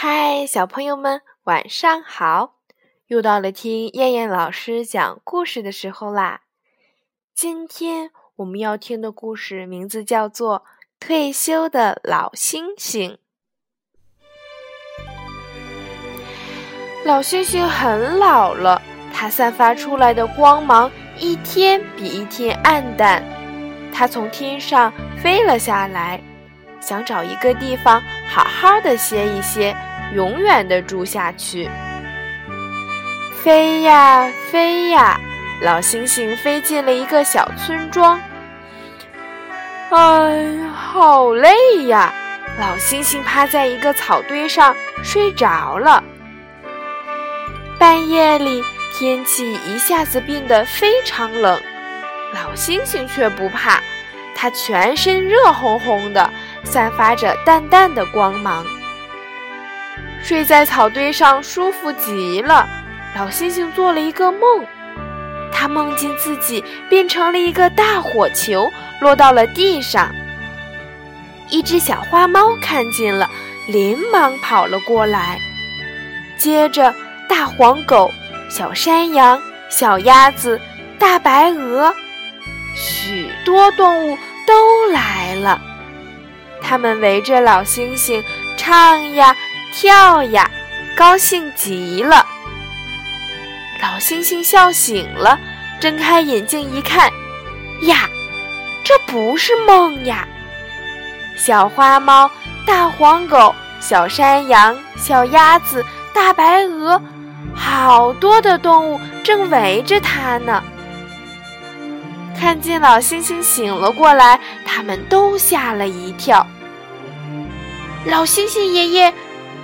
嗨，小朋友们，晚上好！又到了听燕燕老师讲故事的时候啦。今天我们要听的故事名字叫做《退休的老星星》。老星星很老了，它散发出来的光芒一天比一天暗淡。它从天上飞了下来。想找一个地方好好的歇一歇，永远的住下去。飞呀飞呀，老星星飞进了一个小村庄。哎呀，好累呀！老星星趴在一个草堆上睡着了。半夜里，天气一下子变得非常冷，老星星却不怕，它全身热烘烘的。散发着淡淡的光芒，睡在草堆上舒服极了。老星星做了一个梦，他梦见自己变成了一个大火球，落到了地上。一只小花猫看见了，连忙跑了过来。接着，大黄狗、小山羊、小鸭子、大白鹅，许多动物都来了。他们围着老星星唱呀跳呀，高兴极了。老星星笑醒了，睁开眼睛一看，呀，这不是梦呀！小花猫、大黄狗、小山羊、小鸭子、大白鹅，好多的动物正围着它呢。看见老星星醒了过来，他们都吓了一跳。老星星爷爷，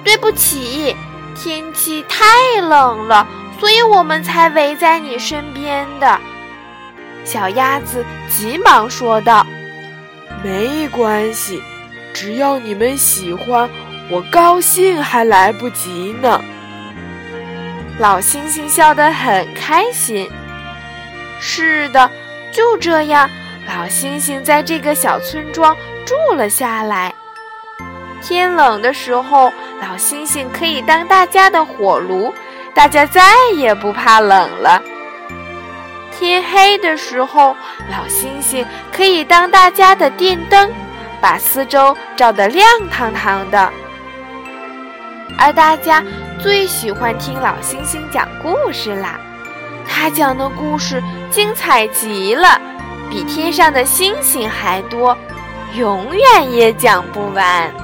对不起，天气太冷了，所以我们才围在你身边的。小鸭子急忙说道：“没关系，只要你们喜欢，我高兴还来不及呢。”老星星笑得很开心。是的。就这样，老星星在这个小村庄住了下来。天冷的时候，老星星可以当大家的火炉，大家再也不怕冷了。天黑的时候，老星星可以当大家的电灯，把四周照得亮堂堂的。而大家最喜欢听老星星讲故事啦。他讲的故事精彩极了，比天上的星星还多，永远也讲不完。